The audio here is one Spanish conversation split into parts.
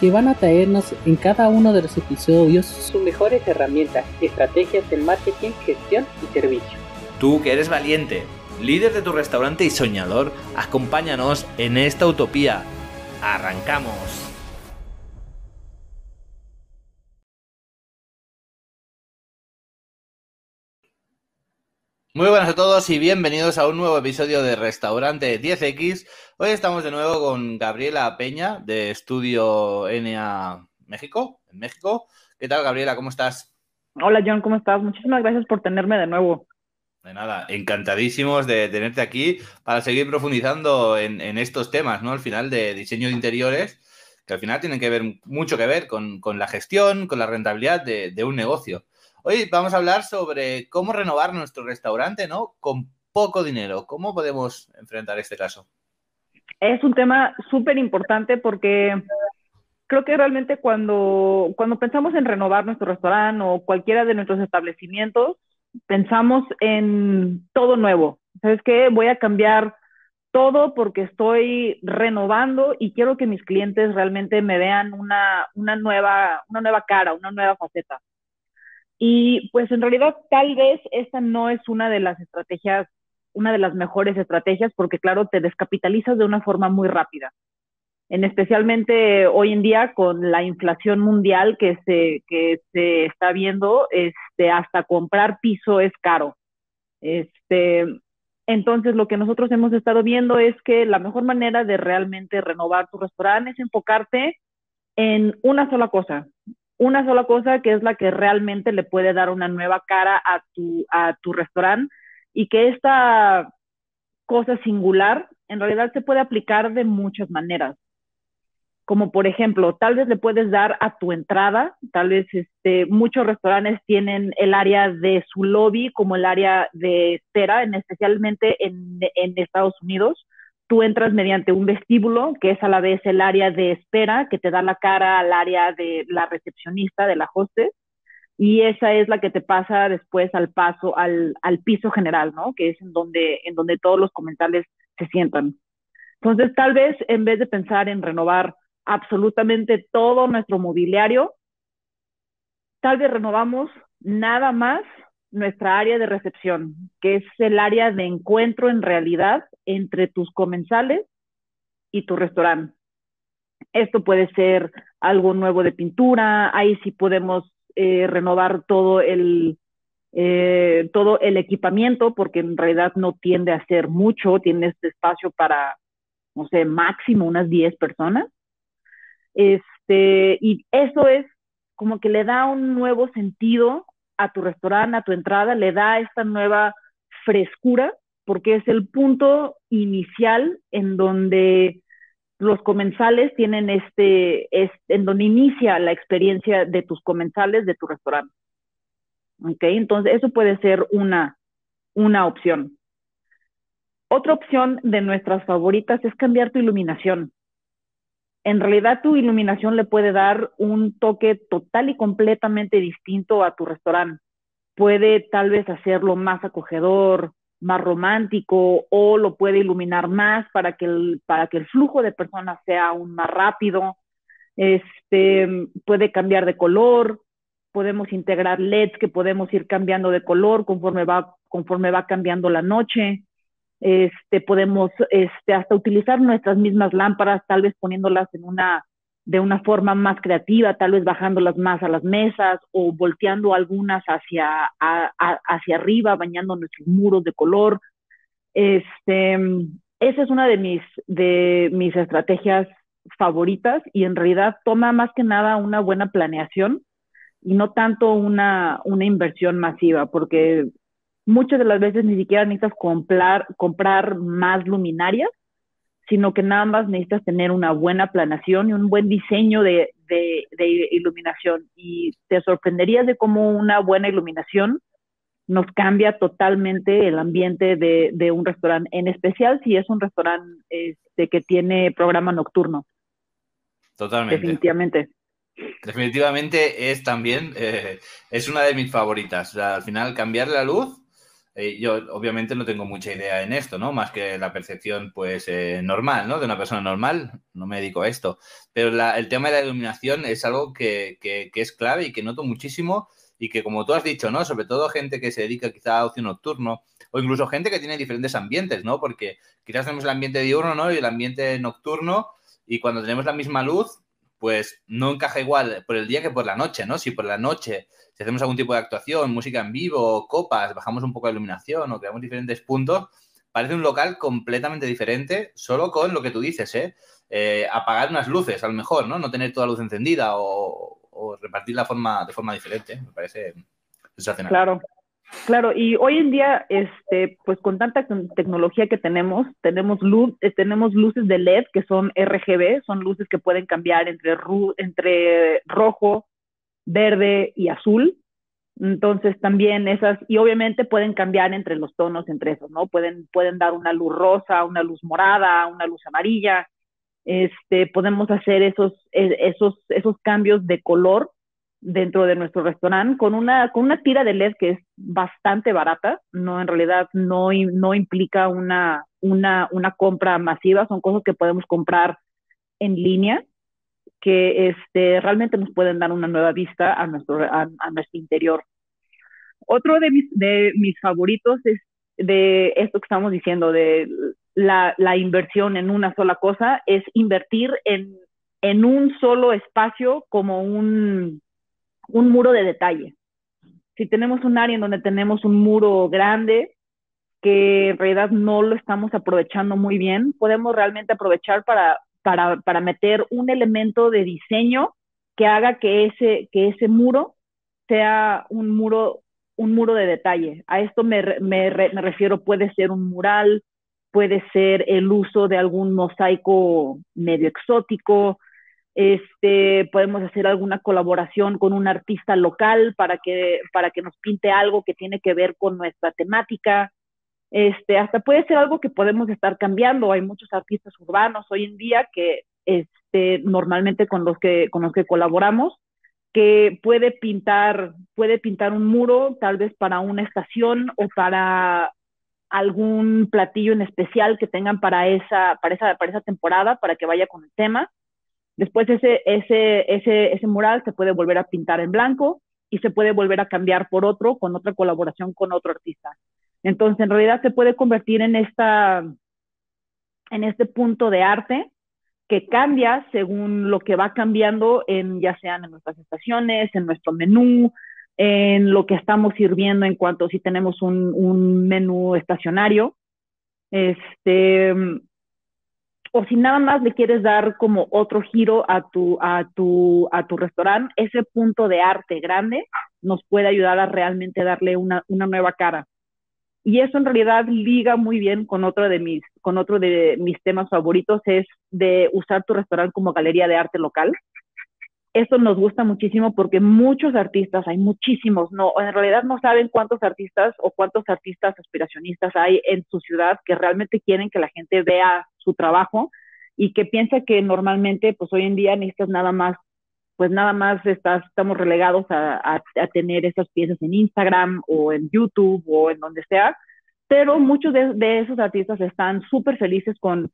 que van a traernos en cada uno de los episodios sus mejores herramientas, estrategias de marketing, gestión y servicio. Tú que eres valiente, líder de tu restaurante y soñador, acompáñanos en esta utopía. ¡Arrancamos! Muy buenas a todos y bienvenidos a un nuevo episodio de Restaurante 10X. Hoy estamos de nuevo con Gabriela Peña de Estudio NA México, en México. ¿Qué tal, Gabriela? ¿Cómo estás? Hola, John, ¿cómo estás? Muchísimas gracias por tenerme de nuevo. De nada, encantadísimos de tenerte aquí para seguir profundizando en, estos temas, ¿no? Al final de diseño de interiores, que al final tienen que ver mucho que ver con, la gestión, con la rentabilidad de un negocio. Hoy vamos a hablar sobre cómo renovar nuestro restaurante, ¿no? Con poco dinero. ¿Cómo podemos enfrentar este caso? Es un tema súper importante porque creo que realmente cuando, cuando pensamos en renovar nuestro restaurante o cualquiera de nuestros establecimientos, pensamos en todo nuevo. ¿Sabes qué? Voy a cambiar todo porque estoy renovando y quiero que mis clientes realmente me vean una, una, nueva, una nueva cara, una nueva faceta. Y pues en realidad tal vez esta no es una de las estrategias, una de las mejores estrategias, porque claro, te descapitalizas de una forma muy rápida. En especialmente hoy en día con la inflación mundial que se, que se está viendo, este, hasta comprar piso es caro. Este, entonces, lo que nosotros hemos estado viendo es que la mejor manera de realmente renovar tu restaurante es enfocarte en una sola cosa, una sola cosa que es la que realmente le puede dar una nueva cara a tu, a tu restaurante y que esta cosa singular en realidad se puede aplicar de muchas maneras. Como por ejemplo, tal vez le puedes dar a tu entrada, tal vez este, muchos restaurantes tienen el área de su lobby como el área de espera, en, especialmente en, en Estados Unidos tú entras mediante un vestíbulo, que es a la vez el área de espera, que te da la cara al área de la recepcionista, de la hostess, y esa es la que te pasa después al paso, al, al piso general, ¿no? Que es en donde, en donde todos los comensales se sientan. Entonces, tal vez en vez de pensar en renovar absolutamente todo nuestro mobiliario, tal vez renovamos nada más nuestra área de recepción, que es el área de encuentro en realidad entre tus comensales y tu restaurante. Esto puede ser algo nuevo de pintura, ahí sí podemos eh, renovar todo el, eh, todo el equipamiento, porque en realidad no tiende a ser mucho, tiene este espacio para, no sé, máximo unas 10 personas. Este, y eso es como que le da un nuevo sentido a tu restaurante, a tu entrada, le da esta nueva frescura, porque es el punto inicial en donde los comensales tienen este, es, en donde inicia la experiencia de tus comensales de tu restaurante. ¿Ok? Entonces, eso puede ser una, una opción. Otra opción de nuestras favoritas es cambiar tu iluminación en realidad tu iluminación le puede dar un toque total y completamente distinto a tu restaurante. Puede tal vez hacerlo más acogedor, más romántico o lo puede iluminar más para que el, para que el flujo de personas sea aún más rápido. Este, puede cambiar de color, podemos integrar LEDs que podemos ir cambiando de color conforme va, conforme va cambiando la noche. Este, podemos este, hasta utilizar nuestras mismas lámparas, tal vez poniéndolas en una, de una forma más creativa, tal vez bajándolas más a las mesas o volteando algunas hacia, hacia arriba, bañando nuestros muros de color. Este, esa es una de mis, de mis estrategias favoritas y en realidad toma más que nada una buena planeación y no tanto una, una inversión masiva, porque muchas de las veces ni siquiera necesitas comprar, comprar más luminarias, sino que nada más necesitas tener una buena planación y un buen diseño de, de, iluminación. Y te sorprenderías de cómo una buena iluminación nos cambia totalmente el ambiente de, un restaurante, en especial si es un restaurante este, que tiene programa nocturno. Totalmente. Definitivamente. Definitivamente es también, eh, es una de mis favoritas. al final, cambiar la luz, eh, yo obviamente no tengo mucha idea en esto, ¿no? Más que la percepción, pues, eh, normal, ¿no? De una persona normal, no me dedico a esto. Pero el tema de la iluminación es algo que, que, es clave y que noto muchísimo y que como tú has dicho, ¿no? Sobre todo gente que se dedica quizá a ocio nocturno o incluso gente que tiene diferentes ambientes, ¿no? Porque quizás tenemos el ambiente diurno, ¿no? Y el ambiente nocturno y cuando tenemos la misma luz, pues no encaja igual por el día que por la noche, ¿no? Si por la noche, si hacemos algún tipo de actuación, música en vivo, copas, bajamos un poco la iluminación o creamos diferentes puntos, parece un local completamente diferente, solo con lo que tú dices, ¿eh? eh apagar unas luces, a lo mejor, ¿no? No tener toda la luz encendida o, o repartir la forma de forma diferente. Me parece sensacional. Claro, claro. Y hoy en día, este, pues con tanta tecnología que tenemos, tenemos luz, eh, tenemos luces de LED que son RGB, son luces que pueden cambiar entre, entre rojo, verde y azul. Entonces también esas, y obviamente pueden cambiar entre los tonos, entre esos, ¿no? Pueden, pueden dar una luz rosa, una luz morada, una luz amarilla este, podemos hacer esos, e, esos, esos cambios de color dentro de nuestro restaurante con una, con una tira de LED que es bastante barata, no en realidad no, no implica una, una, una compra masiva, son cosas que podemos comprar en línea que este, realmente nos pueden dar una nueva vista a nuestro, a, nuestro interior. Otro de mis, de mis favoritos es de esto que estamos diciendo, de la, inversión en una sola cosa, es invertir en, en un solo espacio como un, un muro de detalle. Si tenemos un área en donde tenemos un muro grande, que en realidad no lo estamos aprovechando muy bien, podemos realmente aprovechar para, para, para meter un elemento de diseño que haga que ese, que ese muro sea un muro, un muro de detalle. A esto me, me, me refiero, puede ser un mural, puede ser el uso de algún mosaico medio exótico, este, podemos hacer alguna colaboración con un artista local para que, para que nos pinte algo que tiene que ver con nuestra temática. Este, hasta puede ser algo que podemos estar cambiando. Hay muchos artistas urbanos hoy en día que este, normalmente con los que, con los que colaboramos, que puede pintar, puede pintar un muro tal vez para una estación o para algún platillo en especial que tengan para esa, para esa, para esa temporada, para que vaya con el tema. Después ese, ese, ese, ese mural se puede volver a pintar en blanco y se puede volver a cambiar por otro con otra colaboración con otro artista. Entonces, en realidad se puede convertir en esta, en este punto de arte que cambia según lo que va cambiando en ya sean en nuestras estaciones, en nuestro menú, en lo que estamos sirviendo en cuanto si tenemos un, menú estacionario, este, o si nada más le quieres dar como otro giro a tu, a tu, a tu restaurante, ese punto de arte grande nos puede ayudar a realmente darle una, una nueva cara. Y eso en realidad liga muy bien con otro de mis, con otro de mis temas favoritos, es de usar tu restaurante como galería de arte local. Esto nos gusta muchísimo porque muchos artistas, hay muchísimos, no, en realidad no saben cuántos artistas o cuántos artistas aspiracionistas hay en su ciudad que realmente quieren que la gente vea su trabajo y que piensa que normalmente, pues hoy en día necesitas nada más, pues nada más estás, estamos relegados a, tener esas piezas en Instagram o en YouTube o en donde sea, pero muchos de, esos artistas están súper felices con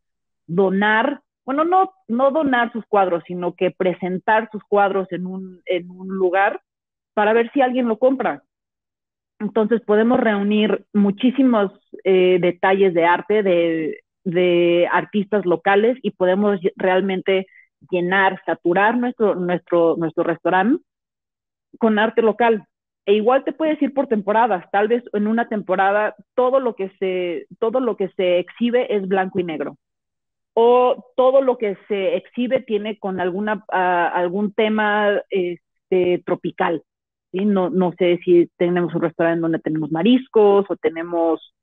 donar bueno, no, no donar sus cuadros, sino que presentar sus cuadros en un, en un lugar para ver si alguien lo compra. Entonces podemos reunir muchísimos eh, detalles de arte de, artistas locales y podemos realmente llenar, saturar nuestro, nuestro, nuestro restaurante con arte local. E igual te puedes ir por temporadas. Tal vez en una temporada todo lo que se, todo lo que se exhibe es blanco y negro o todo lo que se exhibe tiene con alguna, ah, algún tema este, tropical. ¿sí? No, no sé si tenemos un restaurante donde tenemos mariscos o tenemos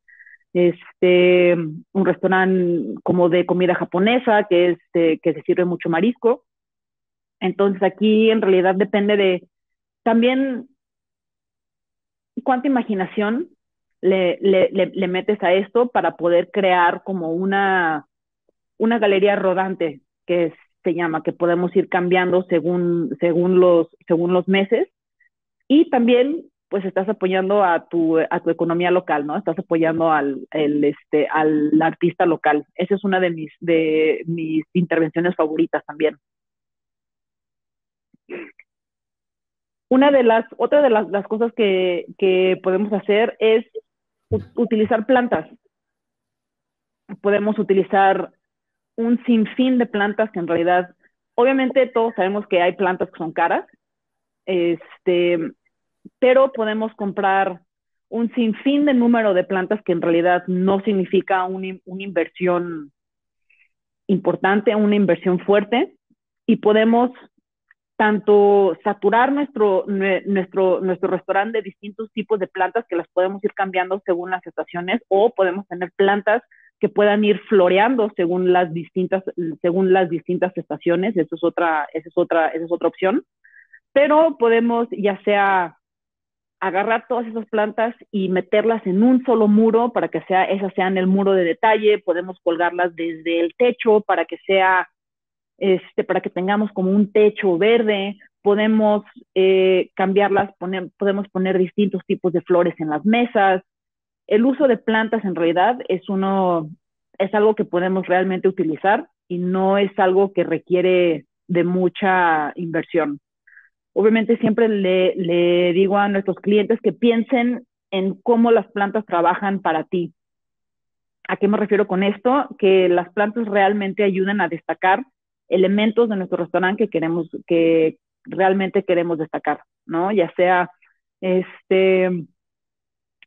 este, un restaurante como de comida japonesa que, este, que se sirve mucho marisco. Entonces aquí en realidad depende de también cuánta imaginación le, le, le, metes a esto para poder crear como una, una galería rodante que se llama, que podemos ir cambiando según, según, los, según los meses. Y también pues estás apoyando a tu, a tu economía local, ¿no? Estás apoyando al, el, este, al artista local. Esa es una de mis, de mis intervenciones favoritas también. Una de las, otra de las, las cosas que, que, podemos hacer es utilizar plantas. Podemos utilizar un sinfín de plantas que en realidad, obviamente todos sabemos que hay plantas que son caras, este, pero podemos comprar un sinfín de número de plantas que en realidad no significa una inversión importante, una inversión fuerte, y podemos tanto saturar nuestro, nuestro, nuestro restaurante de distintos tipos de plantas que las podemos ir cambiando según las estaciones, o podemos tener plantas que puedan ir floreando según las distintas, según las distintas estaciones, eso es otra, esa es otra, esa es otra opción. Pero podemos ya sea agarrar todas esas plantas y meterlas en un solo muro para que sea, esas sean el muro de detalle, podemos colgarlas desde el techo para que sea, este, para que tengamos como un techo verde, podemos eh, cambiarlas, poner, podemos poner distintos tipos de flores en las mesas. El uso de plantas en realidad es uno, es algo que podemos realmente utilizar y no es algo que requiere de mucha inversión. Obviamente siempre le, digo a nuestros clientes que piensen en cómo las plantas trabajan para ti. ¿A qué me refiero con esto? Que las plantas realmente ayudan a destacar elementos de nuestro restaurante que queremos, que realmente queremos destacar, ¿no? Ya sea este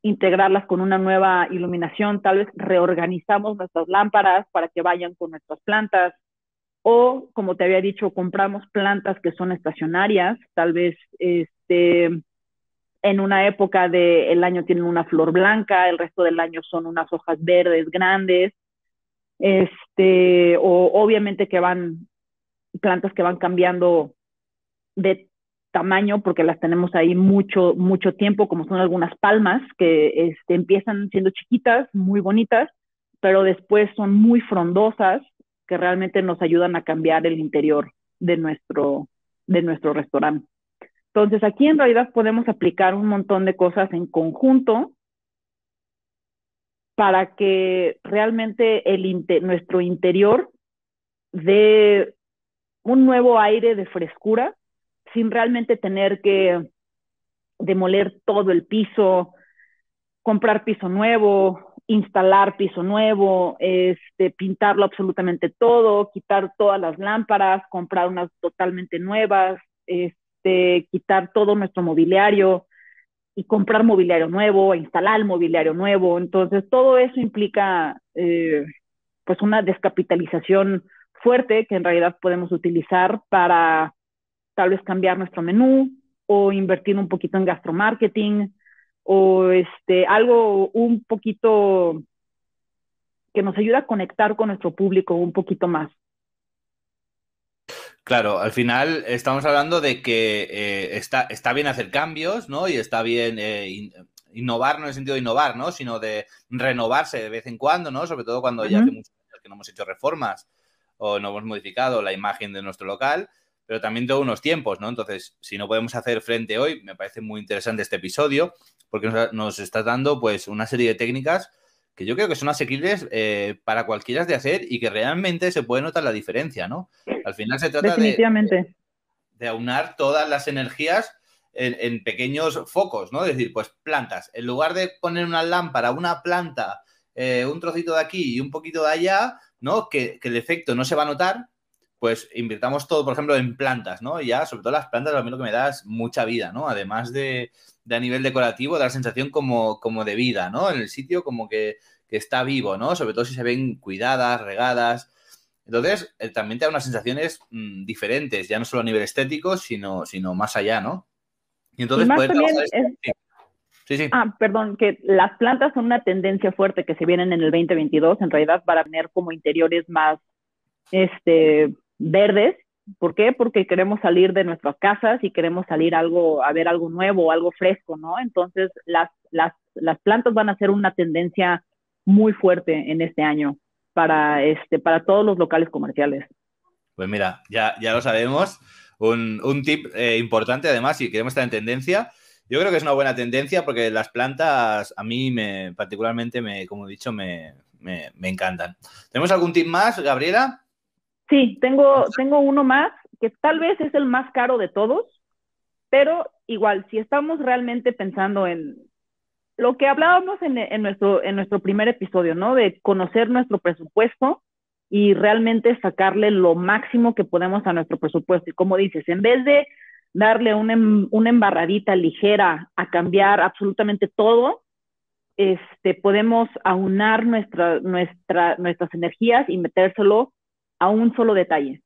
integrarlas con una nueva iluminación, tal vez reorganizamos nuestras lámparas para que vayan con nuestras plantas, o, como te había dicho, compramos plantas que son estacionarias, tal vez este, en una época del año tienen una flor blanca, el resto del año son unas hojas verdes grandes, este, o obviamente que van, plantas que van cambiando de tamaño porque las tenemos ahí mucho, mucho tiempo, como son algunas palmas que este, empiezan siendo chiquitas, muy bonitas, pero después son muy frondosas que realmente nos ayudan a cambiar el interior de nuestro, de nuestro restaurante. Entonces, aquí en realidad podemos aplicar un montón de cosas en conjunto para que realmente el, nuestro interior dé un nuevo aire de frescura sin realmente tener que demoler todo el piso, comprar piso nuevo, instalar piso nuevo, este, pintarlo absolutamente todo, quitar todas las lámparas, comprar unas totalmente nuevas, este, quitar todo nuestro mobiliario y comprar mobiliario nuevo, instalar mobiliario nuevo. Entonces, todo eso implica eh, pues una descapitalización fuerte que en realidad podemos utilizar para tal vez cambiar nuestro menú o invertir un poquito en gastromarketing o este, algo un poquito que nos ayuda a conectar con nuestro público un poquito más. Claro, al final estamos hablando de que eh, está, está bien hacer cambios, ¿no? Y está bien eh, innovar, no en el sentido de innovar, ¿no? Sino de renovarse de vez en cuando, ¿no? Sobre todo cuando ya hace muchos años que no hemos hecho reformas o no hemos modificado la imagen de nuestro local, pero también de unos tiempos, ¿no? Entonces, si no podemos hacer frente hoy, me parece muy interesante este episodio porque nos, está dando pues una serie de técnicas que yo creo que son asequibles eh, para cualquiera de hacer y que realmente se puede notar la diferencia, ¿no? Al final se trata De, de aunar todas las energías en, pequeños focos, ¿no? Es decir, pues plantas. En lugar de poner una lámpara, una planta, eh, un trocito de aquí y un poquito de allá, ¿no? Que, que, el efecto no se va a notar, pues invirtamos todo, por ejemplo, en plantas, ¿no? Y ya, sobre todo las plantas, a mí lo que me da es mucha vida, ¿no? Además de, de a nivel decorativo, da la sensación como, como de vida, ¿no? En el sitio como que, está vivo, ¿no? Sobre todo si se ven cuidadas, regadas. Entonces, eh, también te da unas sensaciones mm, diferentes, ya no solo a nivel estético, sino, sino más allá, ¿no? Y entonces sí. Sí, Ah, perdón, que las plantas son una tendencia fuerte que se vienen en el 2022, en realidad para tener como interiores más este, verdes, ¿Por qué? Porque queremos salir de nuestras casas y queremos salir algo, a ver algo nuevo, algo fresco, ¿no? Entonces, las, las, las plantas van a ser una tendencia muy fuerte en este año para, este, para todos los locales comerciales. Pues mira, ya, ya lo sabemos. Un, un tip eh, importante, además, si queremos estar en tendencia, yo creo que es una buena tendencia porque las plantas a mí me, particularmente, me, como he dicho, me, me, me encantan. ¿Tenemos algún tip más, Gabriela? Sí, tengo, tengo uno más que tal vez es el más caro de todos, pero igual, si estamos realmente pensando en lo que hablábamos en, en, nuestro, en nuestro primer episodio, ¿no? De conocer nuestro presupuesto y realmente sacarle lo máximo que podemos a nuestro presupuesto. Y como dices, en vez de darle una, una embarradita ligera a cambiar absolutamente todo, este, podemos aunar nuestra, nuestra, nuestras energías y metérselo a un solo detalle.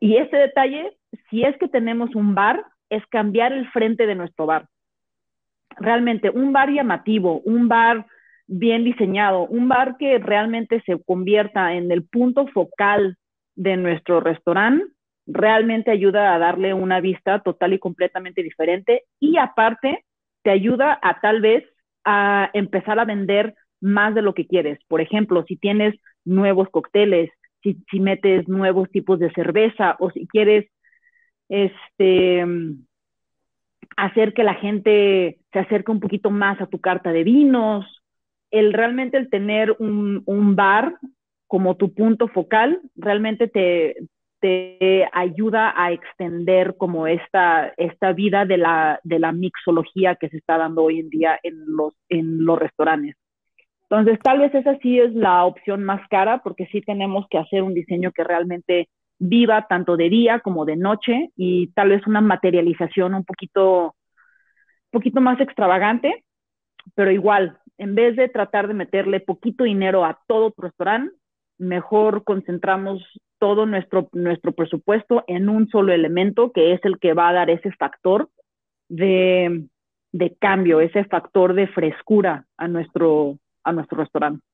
Y ese detalle, si es que tenemos un bar, es cambiar el frente de nuestro bar. Realmente, un bar llamativo, un bar bien diseñado, un bar que realmente se convierta en el punto focal de nuestro restaurante, realmente ayuda a darle una vista total y completamente diferente y aparte te ayuda a tal vez a empezar a vender más de lo que quieres. Por ejemplo, si tienes nuevos cócteles, si, metes nuevos tipos de cerveza o si quieres este, hacer que la gente se acerque un poquito más a tu carta de vinos, el realmente el tener un, un bar como tu punto focal realmente te, te ayuda a extender como esta, esta vida de la, de la mixología que se está dando hoy en día en los, en los restaurantes. Entonces, tal vez esa sí es la opción más cara porque sí tenemos que hacer un diseño que realmente viva tanto de día como de noche y tal vez una materialización un poquito, poquito más extravagante, pero igual, en vez de tratar de meterle poquito dinero a todo tu restaurante, mejor concentramos todo nuestro, nuestro presupuesto en un solo elemento que es el que va a dar ese factor de, de cambio, ese factor de frescura a nuestro, a nuestro restaurante.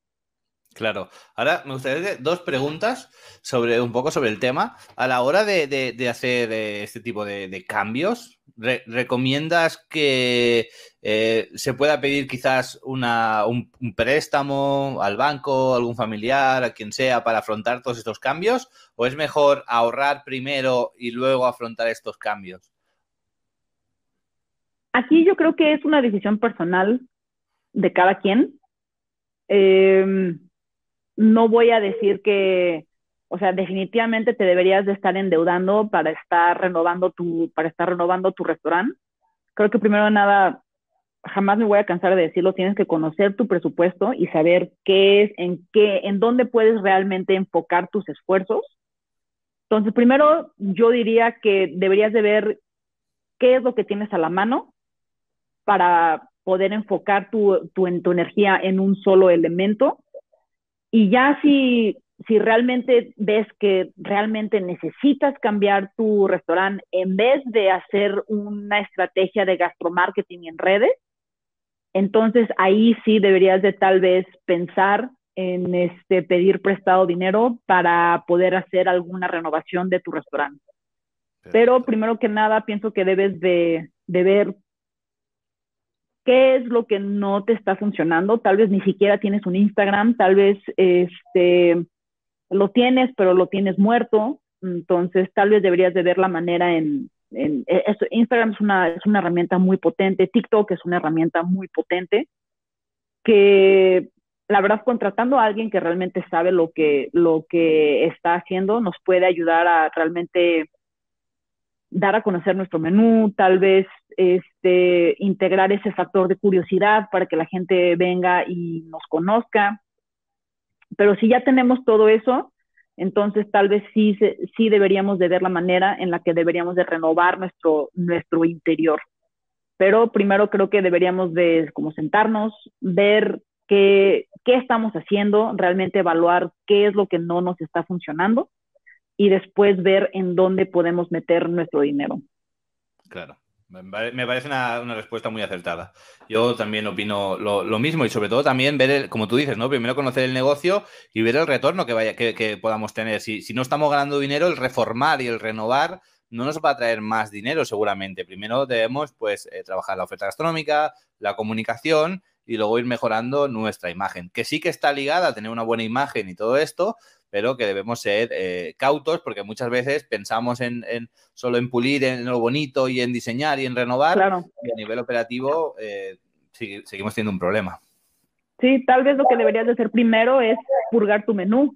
Claro. Ahora me gustaría hacer dos preguntas sobre un poco sobre el tema. A la hora de, de, de hacer eh, este tipo de, de cambios, re ¿recomiendas que eh, se pueda pedir quizás una, un, un, préstamo al banco, algún familiar, a quien sea, para afrontar todos estos cambios? ¿O es mejor ahorrar primero y luego afrontar estos cambios? Aquí yo creo que es una decisión personal de cada quien eh, no voy a decir que, o sea, definitivamente te deberías de estar endeudando para estar renovando tu, para estar renovando tu restaurante. Creo que primero de nada, jamás me voy a cansar de decirlo, tienes que conocer tu presupuesto y saber qué es, en qué, en dónde puedes realmente enfocar tus esfuerzos. Entonces, primero yo diría que deberías de ver qué es lo que tienes a la mano para poder enfocar tu, tu, tu energía en un solo elemento. Y ya si, si realmente ves que realmente necesitas cambiar tu restaurante, en vez de hacer una estrategia de gastromarketing en redes, entonces ahí sí deberías de tal vez pensar en este, pedir prestado dinero para poder hacer alguna renovación de tu restaurante. Pero primero que nada, pienso que debes de, de ver qué es lo que no te está funcionando. Tal vez ni siquiera tienes un Instagram, tal vez este, lo tienes, pero lo tienes muerto. Entonces, tal vez deberías de ver la manera en... en esto, Instagram es una, es una herramienta muy potente, TikTok es una herramienta muy potente, que la verdad, contratando a alguien que realmente sabe lo que, lo que está haciendo, nos puede ayudar a realmente dar a conocer nuestro menú, tal vez este, integrar ese factor de curiosidad para que la gente venga y nos conozca. Pero si ya tenemos todo eso, entonces tal vez sí, sí deberíamos de ver la manera en la que deberíamos de renovar nuestro, nuestro interior. Pero primero creo que deberíamos de como sentarnos, ver qué, qué estamos haciendo, realmente evaluar qué es lo que no nos está funcionando y después ver en dónde podemos meter nuestro dinero. Claro. Me parece una, respuesta muy acertada. Yo también opino lo, mismo y sobre todo también ver, como tú dices, ¿no? Primero conocer el negocio y ver el retorno que, vaya, que, podamos tener. Si, si, no estamos ganando dinero, el reformar y el renovar no nos va a traer más dinero seguramente. Primero debemos pues eh, trabajar la oferta gastronómica, la comunicación y luego ir mejorando nuestra imagen, que sí que está ligada a tener una buena imagen y todo esto, pero que debemos ser eh, cautos porque muchas veces pensamos en, solo en pulir en lo bonito y en diseñar y en renovar y a nivel operativo eh, seguimos teniendo un problema. Sí, tal vez lo que deberías de hacer primero es purgar tu menú,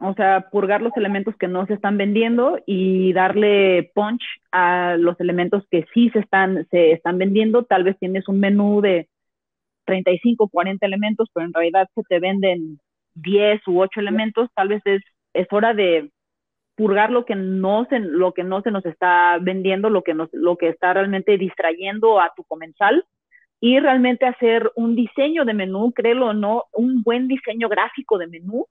o sea, purgar los elementos que no se están vendiendo y darle punch a los elementos que sí se están, se están vendiendo. Tal vez tienes un menú de 35, 40 elementos, pero en realidad se te venden 10 u 8 elementos, tal vez es, es hora de purgar lo que no se, lo que no se nos está vendiendo, lo que, nos, lo que está realmente distrayendo a tu comensal y realmente hacer un diseño de menú, créelo o no, un buen diseño gráfico de menú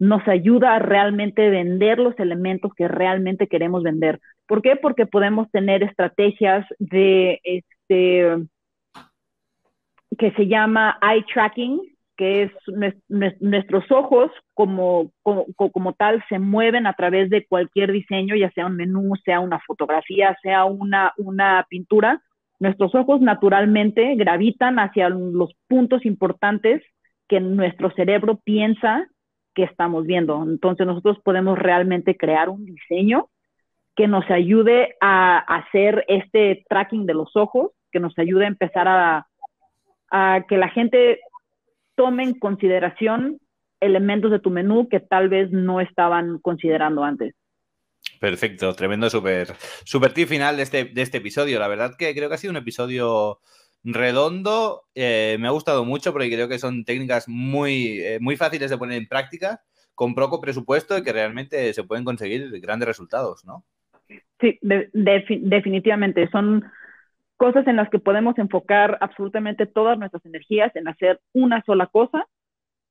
nos ayuda a realmente vender los elementos que realmente queremos vender. ¿Por qué? Porque podemos tener estrategias de este que se llama eye tracking, que es nuestros ojos como, como, tal se mueven a través de cualquier diseño, ya sea un menú, sea una fotografía, sea una, una pintura. Nuestros ojos naturalmente gravitan hacia los puntos importantes que nuestro cerebro piensa que estamos viendo. Entonces nosotros podemos realmente crear un diseño que nos ayude a hacer este tracking de los ojos, que nos ayude a empezar a, a que la gente tome en consideración elementos de tu menú que tal vez no estaban considerando antes. Perfecto, tremendo super, super tip final de este, de este episodio. La verdad que creo que ha sido un episodio redondo, eh, me ha gustado mucho porque creo que son técnicas muy, eh, muy fáciles de poner en práctica, con poco presupuesto y que realmente se pueden conseguir grandes resultados, ¿no? Sí, definitivamente. Son cosas en las que podemos enfocar absolutamente todas nuestras energías en hacer una sola cosa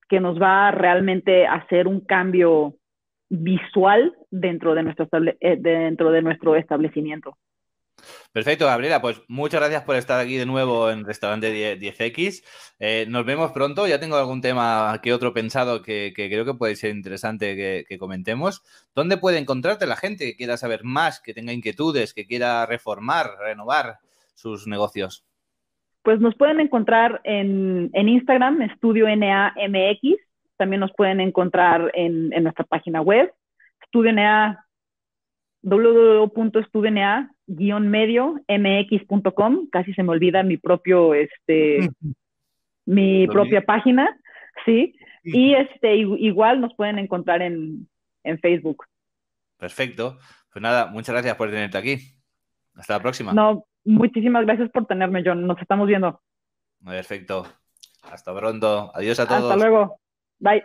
que nos va a realmente hacer un cambio visual dentro de nuestro, eh, dentro de nuestro establecimiento. Perfecto, Gabriela, pues muchas gracias por estar aquí de nuevo en Restaurante 10X. Eh, nos vemos pronto, ya tengo algún tema que otro pensado que, creo que puede ser interesante que, que, comentemos. ¿Dónde puede encontrarte la gente que quiera saber más, que tenga inquietudes, que quiera reformar, renovar? Sus negocios? Pues nos pueden encontrar en, en Instagram, Estudio NAMX. También nos pueden encontrar en, en nuestra página web, Estudio NA, www.studioNA-medio-mx.com. Casi se me olvida mi propio, este, mi propia página, sí. Y este, igual nos pueden encontrar en, en Facebook. Perfecto. Pues nada, muchas gracias por tenerte aquí. Hasta la próxima. No, Muchísimas gracias por tenerme, John. Nos estamos viendo. Perfecto. Hasta pronto. Adiós a todos. Hasta luego. Bye.